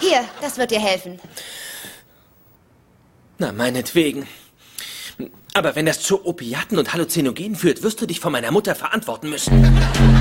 Hier, das wird dir helfen. Na, meinetwegen. Aber wenn das zu Opiaten und Halluzinogenen führt, wirst du dich von meiner Mutter verantworten müssen.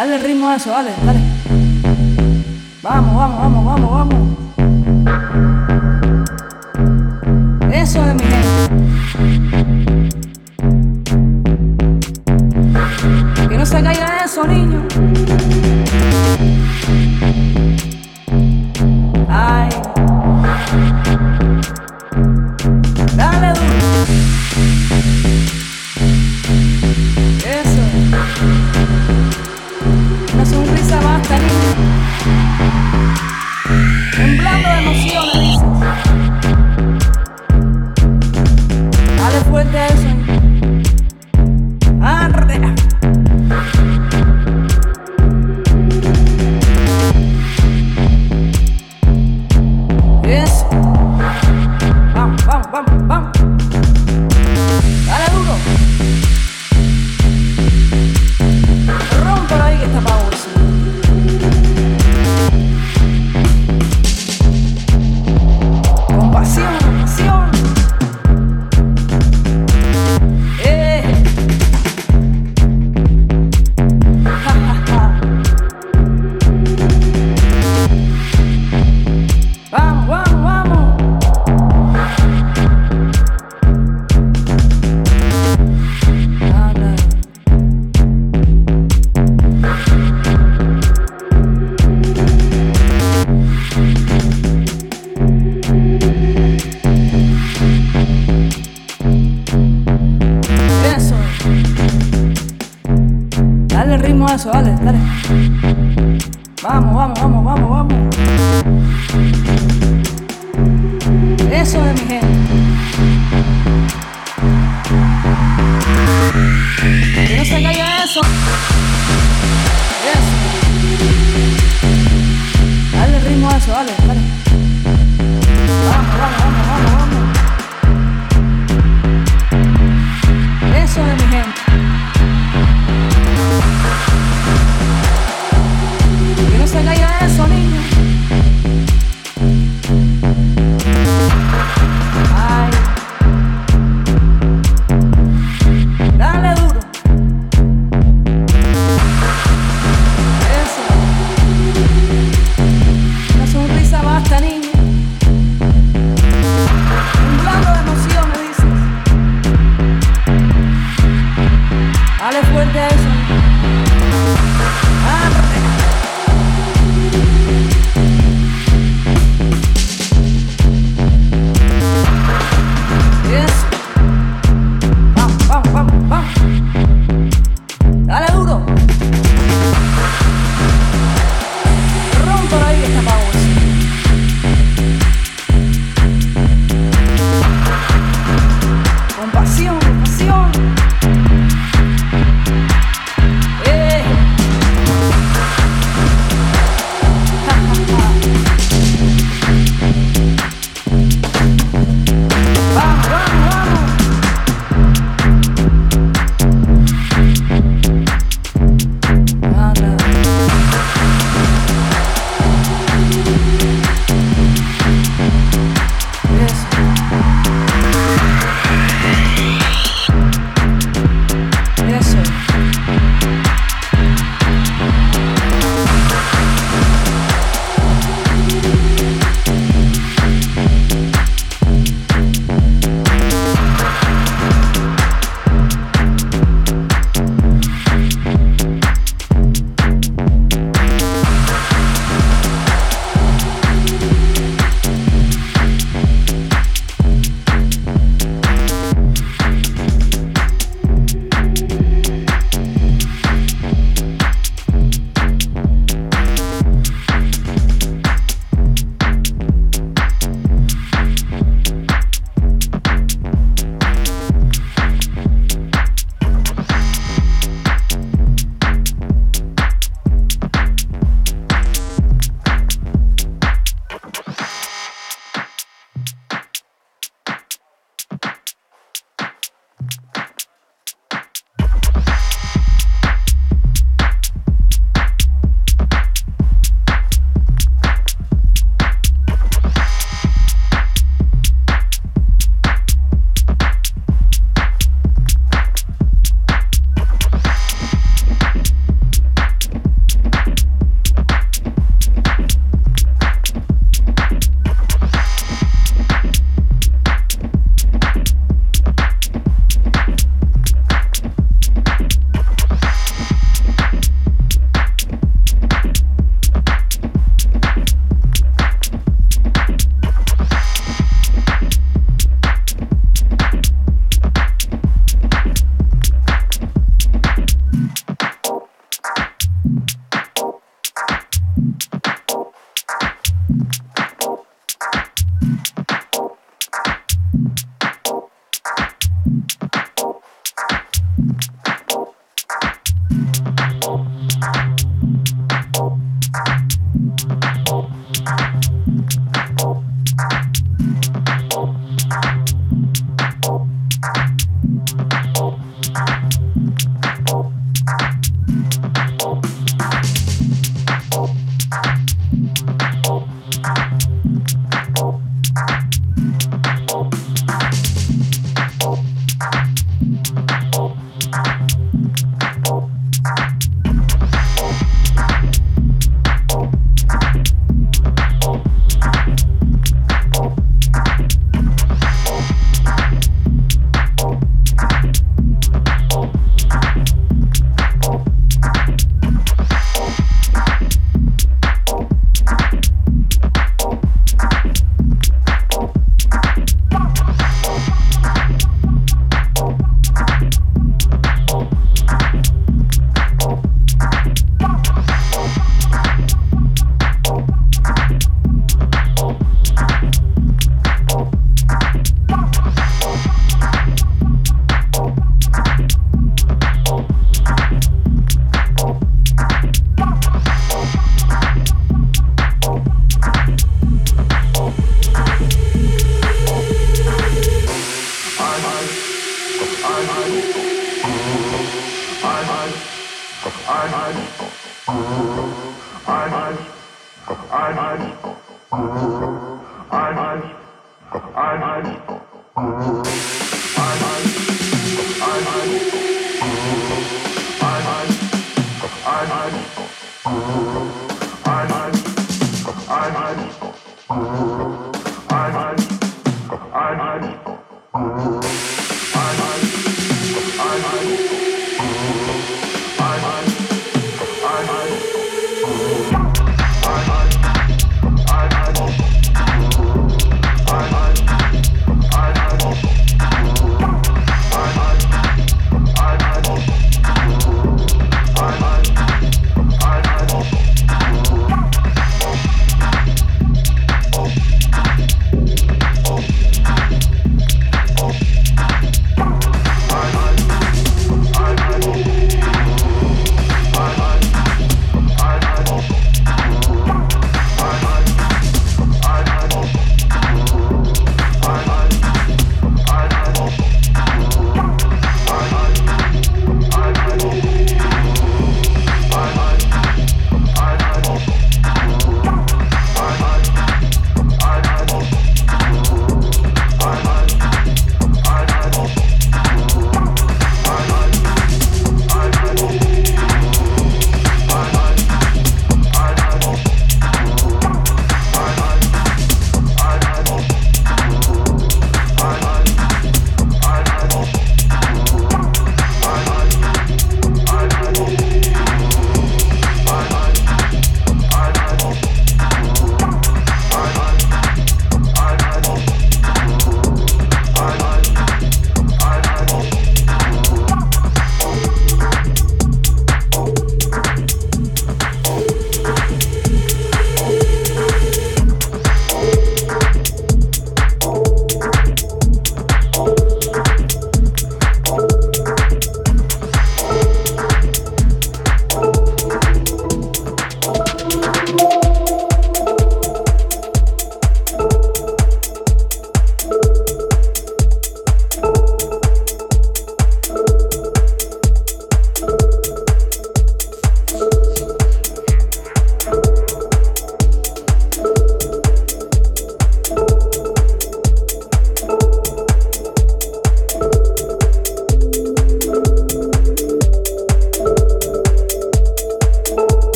Dale ritmo a eso, dale, dale. Vamos, vamos, vamos.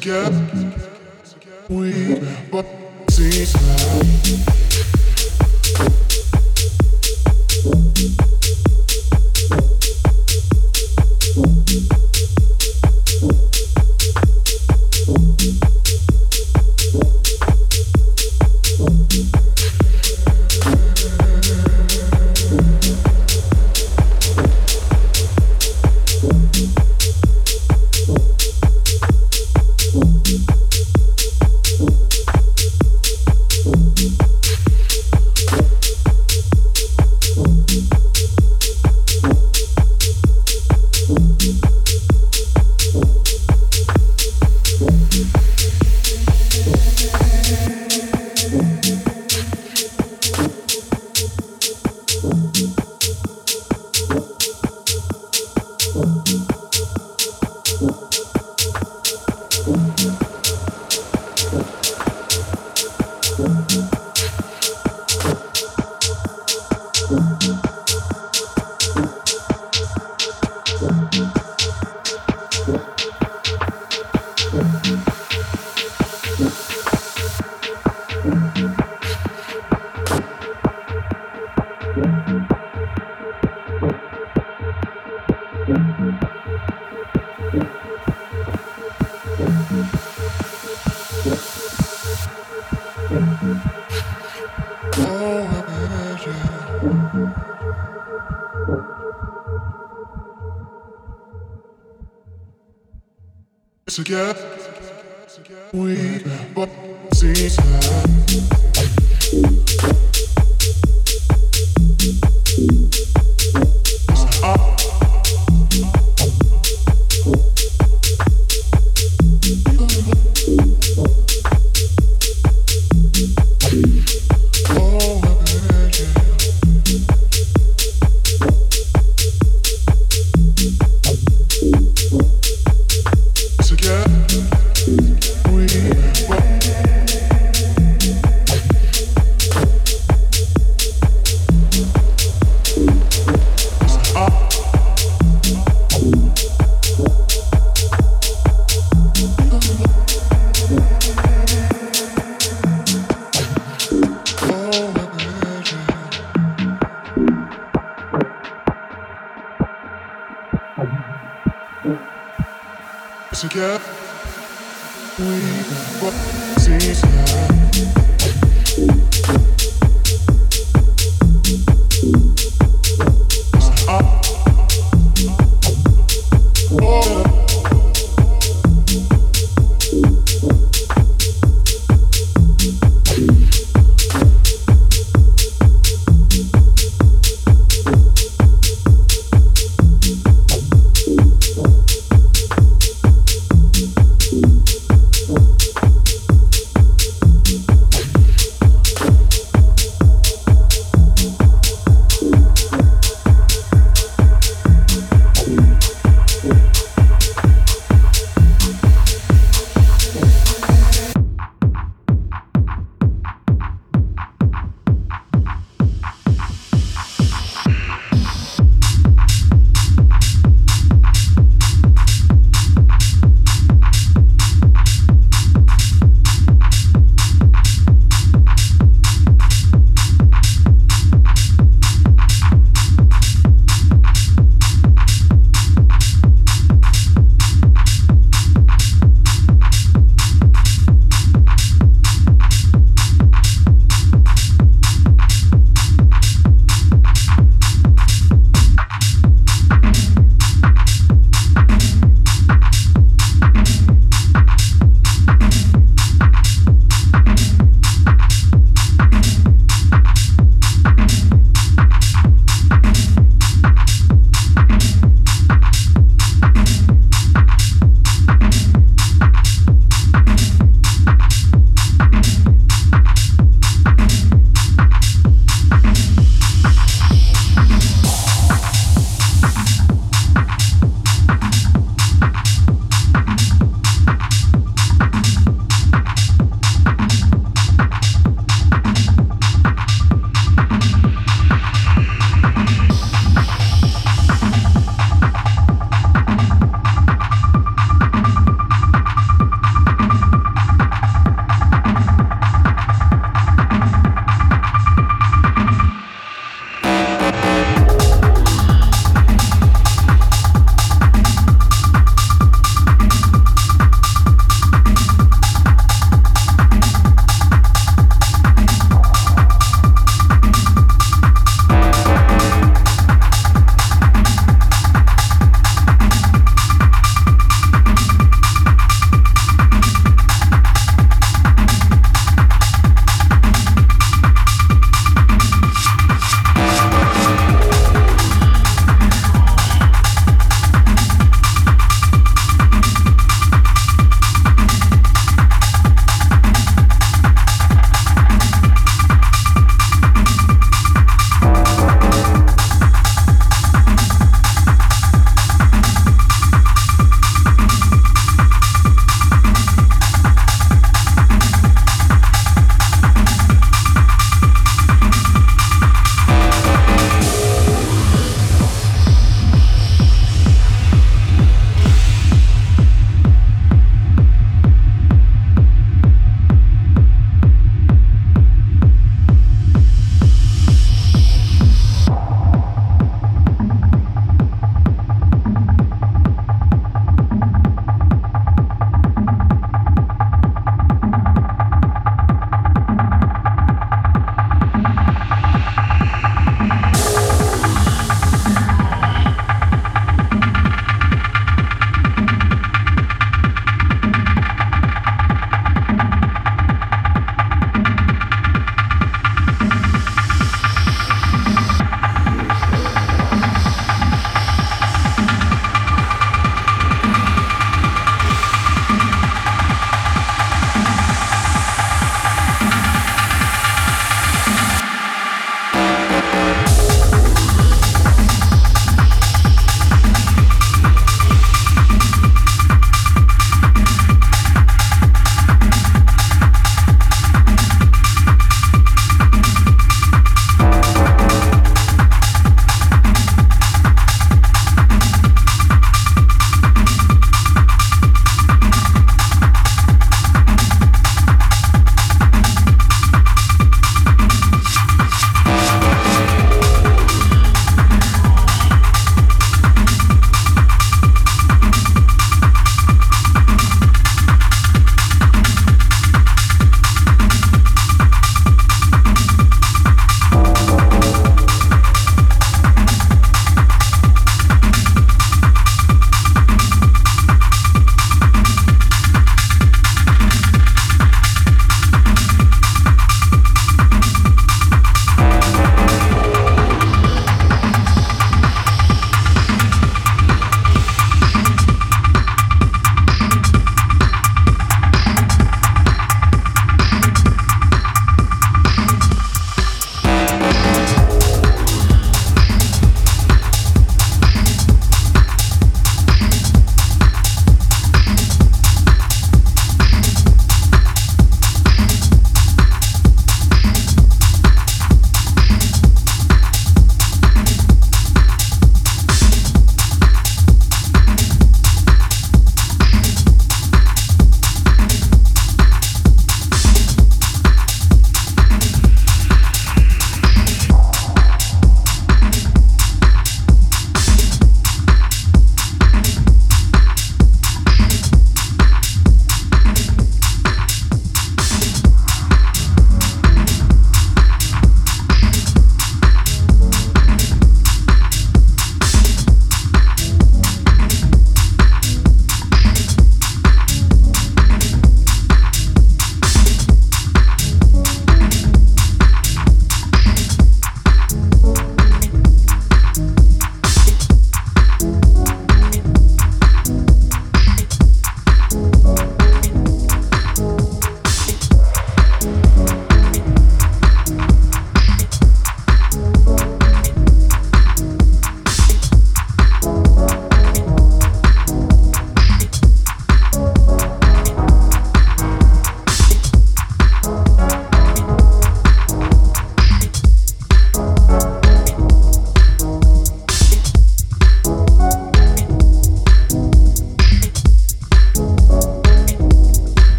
Together. together. We but see that. together. We can see